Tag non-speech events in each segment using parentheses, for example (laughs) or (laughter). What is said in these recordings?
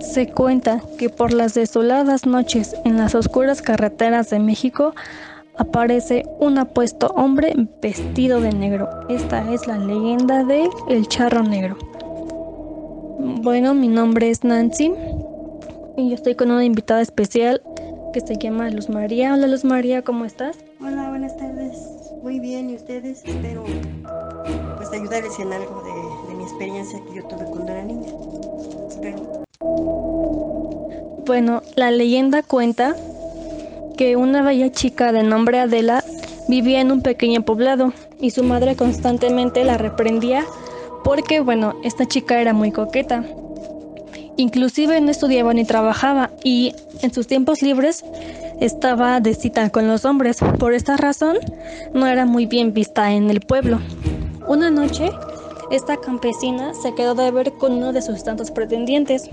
Se cuenta que por las desoladas noches en las oscuras carreteras de México aparece un apuesto hombre vestido de negro. Esta es la leyenda de El Charro Negro. Bueno, mi nombre es Nancy y yo estoy con una invitada especial que se llama Luz María. Hola Luz María, ¿cómo estás? Hola, buenas tardes. Muy bien, ¿y ustedes? Espero pues ayudarles en algo de, experiencia que yo tuve cuando era niña. Bueno, la leyenda cuenta que una bella chica de nombre Adela vivía en un pequeño poblado y su madre constantemente la reprendía porque, bueno, esta chica era muy coqueta. Inclusive no estudiaba ni trabajaba y en sus tiempos libres estaba de cita con los hombres. Por esta razón no era muy bien vista en el pueblo. Una noche, esta campesina se quedó de ver con uno de sus tantos pretendientes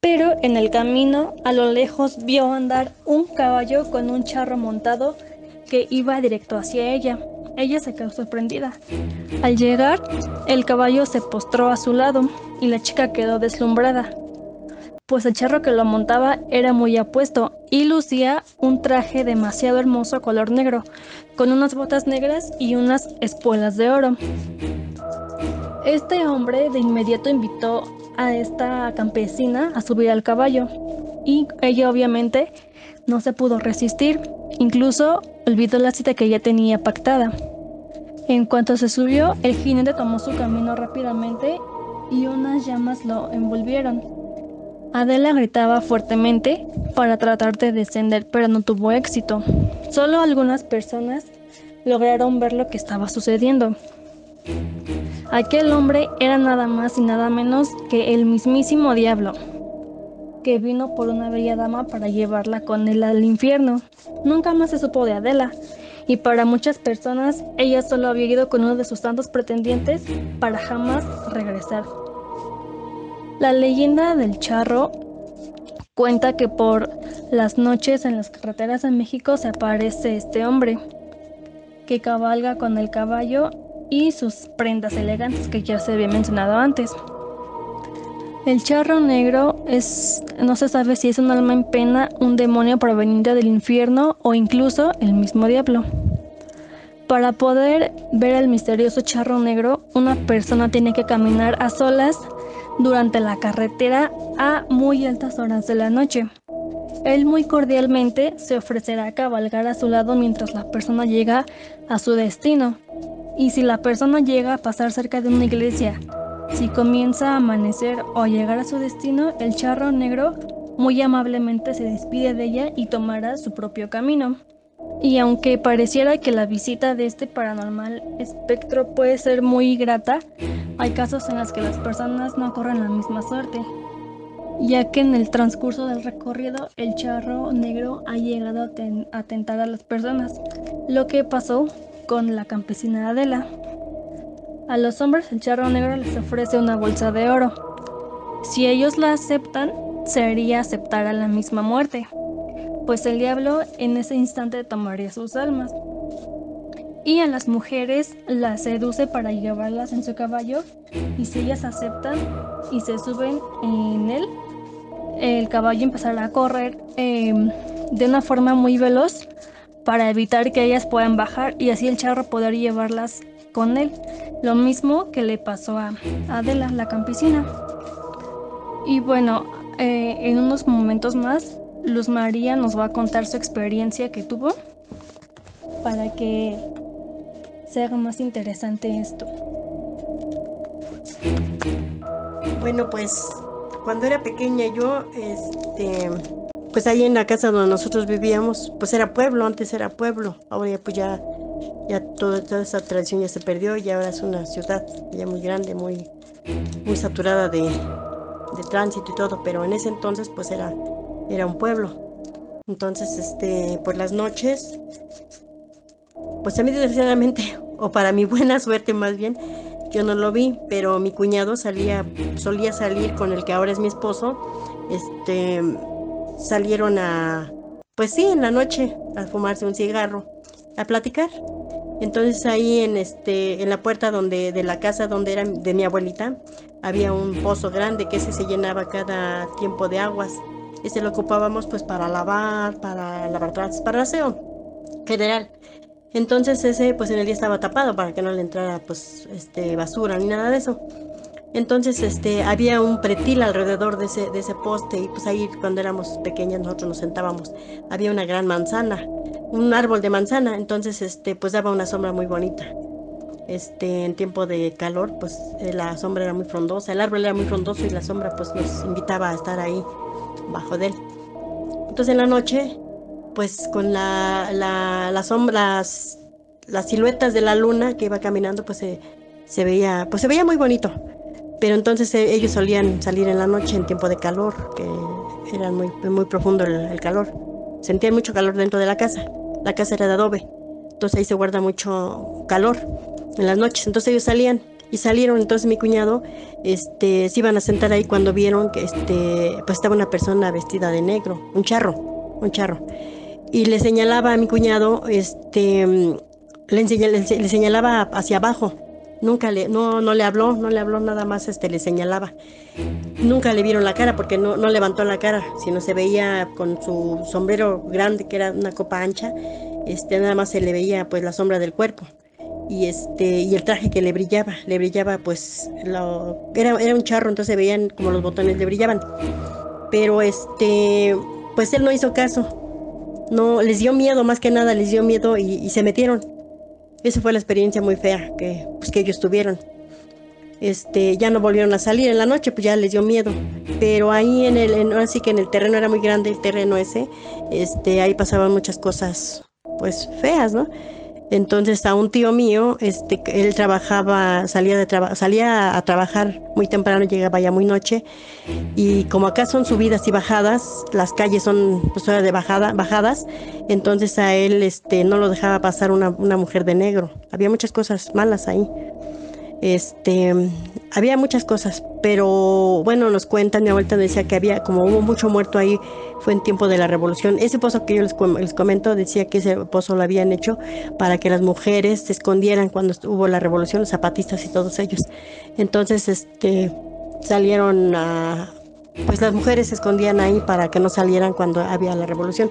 pero en el camino a lo lejos vio andar un caballo con un charro montado que iba directo hacia ella. Ella se quedó sorprendida. Al llegar, el caballo se postró a su lado y la chica quedó deslumbrada, pues el charro que lo montaba era muy apuesto y lucía un traje demasiado hermoso color negro, con unas botas negras y unas espuelas de oro. Este hombre de inmediato invitó a esta campesina a subir al caballo y ella obviamente no se pudo resistir, incluso olvidó la cita que ya tenía pactada. En cuanto se subió, el jinete tomó su camino rápidamente y unas llamas lo envolvieron. Adela gritaba fuertemente para tratar de descender, pero no tuvo éxito. Solo algunas personas lograron ver lo que estaba sucediendo. Aquel hombre era nada más y nada menos que el mismísimo diablo, que vino por una bella dama para llevarla con él al infierno. Nunca más se supo de Adela, y para muchas personas ella solo había ido con uno de sus tantos pretendientes para jamás regresar. La leyenda del charro cuenta que por las noches en las carreteras de México se aparece este hombre que cabalga con el caballo y sus prendas elegantes que ya se había mencionado antes. El charro negro es, no se sabe si es un alma en pena, un demonio proveniente del infierno o incluso el mismo diablo. Para poder ver al misterioso charro negro, una persona tiene que caminar a solas durante la carretera a muy altas horas de la noche. Él muy cordialmente se ofrecerá a cabalgar a su lado mientras la persona llega a su destino. Y si la persona llega a pasar cerca de una iglesia, si comienza a amanecer o a llegar a su destino, el charro negro muy amablemente se despide de ella y tomará su propio camino. Y aunque pareciera que la visita de este paranormal espectro puede ser muy grata, hay casos en los que las personas no corren la misma suerte, ya que en el transcurso del recorrido el charro negro ha llegado a, atentar a las personas. Lo que pasó con la campesina Adela. A los hombres el charro negro les ofrece una bolsa de oro. Si ellos la aceptan, sería aceptar a la misma muerte, pues el diablo en ese instante tomaría sus almas. Y a las mujeres las seduce para llevarlas en su caballo y si ellas aceptan y se suben en él, el caballo empezará a correr em, de una forma muy veloz para evitar que ellas puedan bajar y así el charro poder llevarlas con él. Lo mismo que le pasó a Adela, la campesina. Y bueno, eh, en unos momentos más, Luz María nos va a contar su experiencia que tuvo para que se haga más interesante esto. Bueno, pues cuando era pequeña yo, este, pues ahí en la casa donde nosotros vivíamos, pues era pueblo, antes era pueblo, ahora ya pues ya, ya toda, toda esa tradición ya se perdió y ahora es una ciudad ya muy grande, muy, muy saturada de, de tránsito y todo, pero en ese entonces pues era, era un pueblo. Entonces, este, por las noches, pues a mí desgraciadamente, (laughs) o para mi buena suerte más bien, yo no lo vi, pero mi cuñado salía, solía salir con el que ahora es mi esposo, este, salieron a, pues sí, en la noche, a fumarse un cigarro, a platicar. Entonces ahí en este, en la puerta donde, de la casa donde era de mi abuelita, había un pozo grande que ese se llenaba cada tiempo de aguas. Ese lo ocupábamos pues para lavar, para lavar trastes, para aseo general. Entonces ese pues en el día estaba tapado para que no le entrara pues este basura ni nada de eso. Entonces este había un pretil alrededor de ese, de ese poste y pues ahí cuando éramos pequeñas nosotros nos sentábamos. Había una gran manzana, un árbol de manzana, entonces este pues daba una sombra muy bonita. Este, en tiempo de calor, pues eh, la sombra era muy frondosa, el árbol era muy frondoso y la sombra pues nos invitaba a estar ahí bajo de él. Entonces en la noche pues con la, la, las sombras, las siluetas de la luna que iba caminando, pues se, veía, pues se veía muy bonito. Pero entonces eh, ellos solían salir en la noche en tiempo de calor, que era muy, muy profundo el, calor. Sentían mucho calor dentro de la casa. La casa era de adobe, entonces ahí se guarda mucho calor en las noches. Entonces ellos salían y salieron. Entonces mi cuñado, este, se iban a sentar ahí cuando vieron que, este, pues estaba una persona vestida de negro, un charro, un charro y le señalaba a mi cuñado, este, le, le, señalaba hacia abajo. Nunca le, no, no le habló, no le habló nada más, este, le señalaba. Nunca le vieron la cara porque no, no levantó la cara, sino se veía con su sombrero grande, que era una copa ancha, este, nada más se le veía pues la sombra del cuerpo y este y el traje que le brillaba le brillaba pues lo, era, era un charro entonces se veían como los botones le brillaban pero este pues él no hizo caso no, les dio miedo, más que nada les dio miedo y, se metieron. Esa fue la experiencia muy fea que, pues, que ellos tuvieron. Este, ya no volvieron a salir en la noche, pues ya les dio miedo. Pero ahí en el, así que en el terreno era muy grande el terreno ese, este, ahí pasaban muchas cosas, pues feas, ¿no? Entonces a un tío mío, este, él trabajaba, salía, de salía a trabajar muy temprano, llegaba ya muy noche, y como acá son subidas y bajadas, las calles son pues, de bajada, bajadas, entonces a él este, no lo dejaba pasar una, una mujer de negro. Había muchas cosas malas ahí. Este, había muchas cosas, pero bueno, nos cuentan, mi abuelita decía que había, como hubo mucho muerto ahí, fue en tiempo de la revolución. Ese pozo que yo les, les comento decía que ese pozo lo habían hecho para que las mujeres se escondieran cuando hubo la revolución, los zapatistas y todos ellos. Entonces, este, salieron a, pues las mujeres se escondían ahí para que no salieran cuando había la revolución.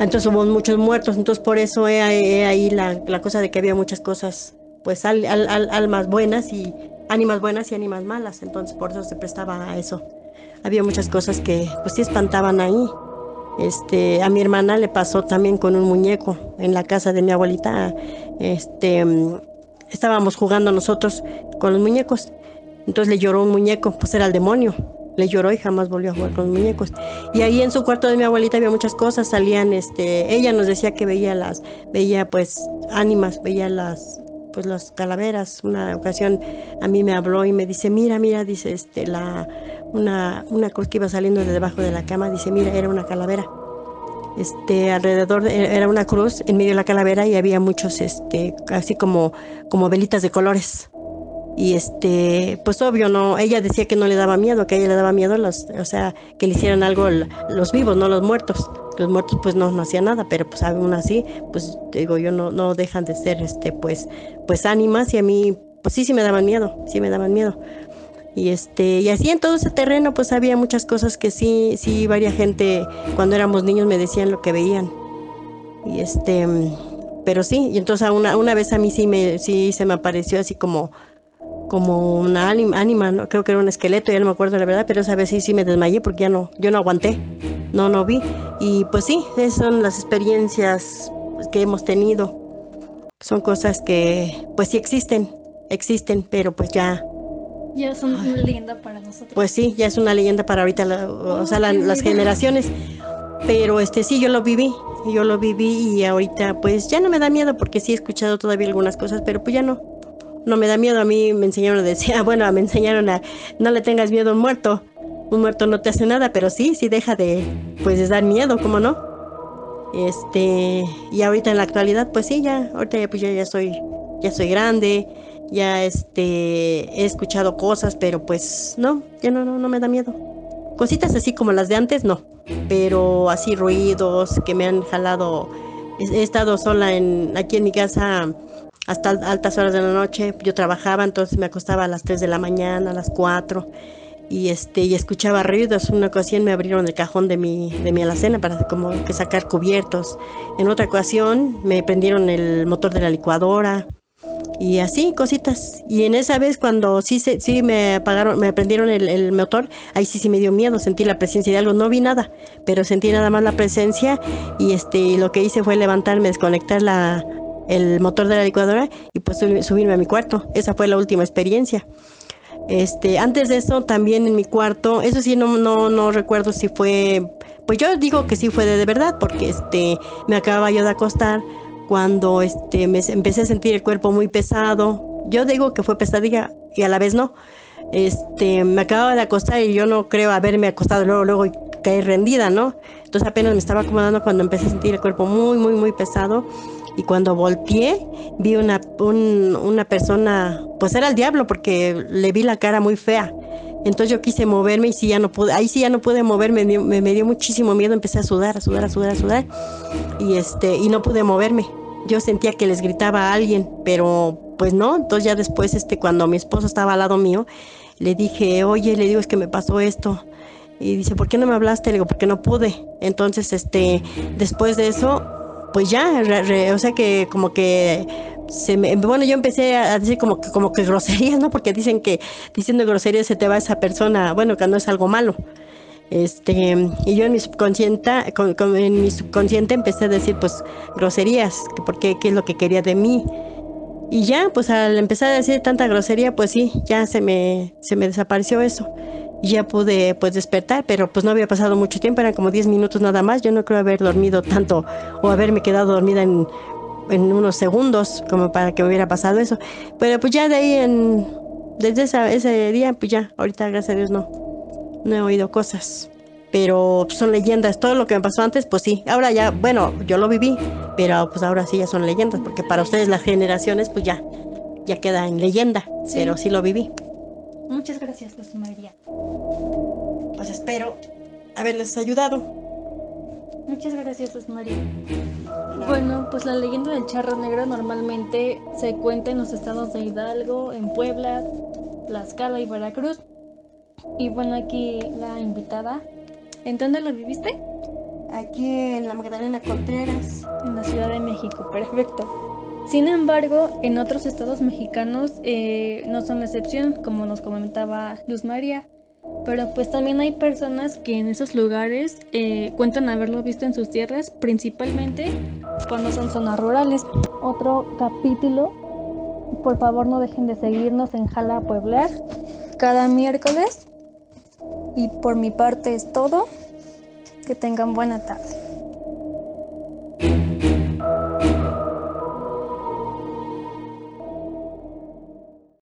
Entonces hubo muchos muertos, entonces por eso he, ahí la, la cosa de que había muchas cosas pues al, almas buenas y ánimas buenas y ánimas malas, entonces por eso se prestaba a eso. Había muchas cosas que pues sí espantaban ahí. Este, a mi hermana le pasó también con un muñeco en la casa de mi abuelita. Este, estábamos jugando nosotros con los muñecos. Entonces le lloró un muñeco, pues era el demonio. Le lloró y jamás volvió a jugar con los muñecos. Y ahí en su cuarto de mi abuelita había muchas cosas, salían, este, ella nos decía que veía las, veía pues ánimas, veía las, pues las calaveras. Una ocasión a mí me habló y me dice, mira, mira, dice, este, la, una, una cosa que iba saliendo de debajo de la cama, dice, mira, era una calavera. Este, alrededor era una cruz en medio de la calavera y había muchos, este, así como, como velitas de colores. Y este, pues obvio, no, ella decía que no le daba miedo, que a ella le daba miedo los, o sea, que le hicieran algo los vivos, no los muertos. Los muertos pues no, no hacían nada, pero pues aún así, pues digo yo, no, no dejan de ser este, pues, pues ánimas y a mí, pues sí, sí me daban miedo, sí me daban miedo. Y este, y así en todo ese terreno pues había muchas cosas que sí, sí, varias gente cuando éramos niños me decían lo que veían. Y este, pero sí, y entonces una, una vez a mí sí me, sí se me apareció así como, como una ánima, ¿no? creo que era un esqueleto, ya no me acuerdo la verdad, pero esa vez sí, sí me desmayé porque ya no, yo no aguanté, no, no vi. Y pues sí, esas son las experiencias que hemos tenido. Son cosas que pues sí existen, existen, pero pues ya... Ya son una leyenda para nosotros. Pues sí, ya es una leyenda para ahorita, o sea, las generaciones. Pero este sí, yo lo viví, yo lo viví y ahorita pues ya no me da miedo porque sí he escuchado todavía algunas cosas, pero pues ya no, no me da miedo. A mí me enseñaron a decir, (laughs) bueno, me enseñaron a no le tengas miedo a un muerto. Un muerto no te hace nada, pero sí, sí deja de, pues, de dar miedo, ¿cómo no? Este, y ahorita en la actualidad, pues sí, ya, ahorita ya, pues ya, ya soy, ya soy grande, ya este, he escuchado cosas, pero pues no, ya no, no, no me da miedo. Cositas así como las de antes, no, pero así ruidos que me han jalado. He, estado sola en, aquí en mi casa hasta altas horas de la noche. Yo trabajaba, entonces me acostaba a las 3 de la mañana, a las 4 y este y escuchaba ruidos. Una ocasión me abrieron el cajón de mi de mi alacena para como que sacar cubiertos. En otra ocasión me prendieron el motor de la licuadora y así cositas. Y en esa vez cuando sí se, sí me apagaron, me prendieron el, el, motor, ahí sí sí me dio miedo, sentí la presencia de algo, no vi nada, pero sentí nada más la presencia y este lo que hice fue levantarme, desconectar la el motor de la licuadora y pues subirme a mi cuarto. Esa fue la última experiencia. Este, antes de eso también en mi cuarto, eso sí no no no recuerdo si fue pues yo digo que sí fue de, de verdad porque este me acababa yo de acostar cuando este me empecé a sentir el cuerpo muy pesado. Yo digo que fue pesadilla y a la vez no. Este, me acababa de acostar y yo no creo haberme acostado luego luego y caer rendida, ¿no? Entonces apenas me estaba acomodando cuando empecé a sentir el cuerpo muy muy muy pesado y cuando volteé vi una, una persona, pues era el diablo porque le vi la cara muy fea. Entonces yo quise moverme y sí ya no pude, ahí sí ya no pude moverme, me, me, dio muchísimo miedo, empecé a sudar, a sudar, a sudar, a sudar y este y no pude moverme. Yo sentía que les gritaba a alguien, pero pues no, entonces ya después este cuando mi esposo estaba al lado mío, le dije, "Oye, le digo es que me pasó esto." Y dice, "¿Por qué no me hablaste?" Le digo, "Porque no pude." Entonces este después de eso pues ya, o sea que como que se me, bueno, yo empecé a decir como que, como que groserías, ¿no? Porque dicen que diciendo groserías se te va esa persona, bueno, que no es algo malo. Este, y yo en mi subconsciente, en mi subconsciente empecé a decir pues groserías, porque qué es lo que quería de mí. Y ya, pues al empezar a decir tanta grosería, pues sí, ya se me, se me desapareció eso ya pude pues despertar, pero pues no había pasado mucho tiempo, eran como 10 minutos nada más, yo no creo haber dormido tanto o haberme quedado dormida en, en unos segundos como para que me hubiera pasado eso, pero pues ya de ahí en, desde esa, ese día, pues ya, ahorita gracias a Dios no, no he oído cosas. Pero son leyendas, todo lo que me pasó antes, pues sí. Ahora ya, bueno, yo lo viví, pero pues ahora sí ya son leyendas, porque para ustedes las generaciones, pues ya, ya queda en leyenda, pero sí lo viví. Muchas gracias. Pues espero haberles ayudado. Muchas gracias, Luz María. Bueno, pues la leyenda del charro negro normalmente se cuenta en los estados de Hidalgo, en Puebla, Tlaxcala y Veracruz. Y bueno, aquí la invitada. ¿En dónde lo viviste? Aquí en la Magdalena Contreras. En la Ciudad de México, perfecto. Sin embargo, en otros estados mexicanos eh, no son la excepción, como nos comentaba Luz María. Pero pues también hay personas que en esos lugares eh, cuentan haberlo visto en sus tierras, principalmente cuando son zonas rurales. Otro capítulo, por favor no dejen de seguirnos en Jala Pueblar cada miércoles. Y por mi parte es todo. Que tengan buena tarde.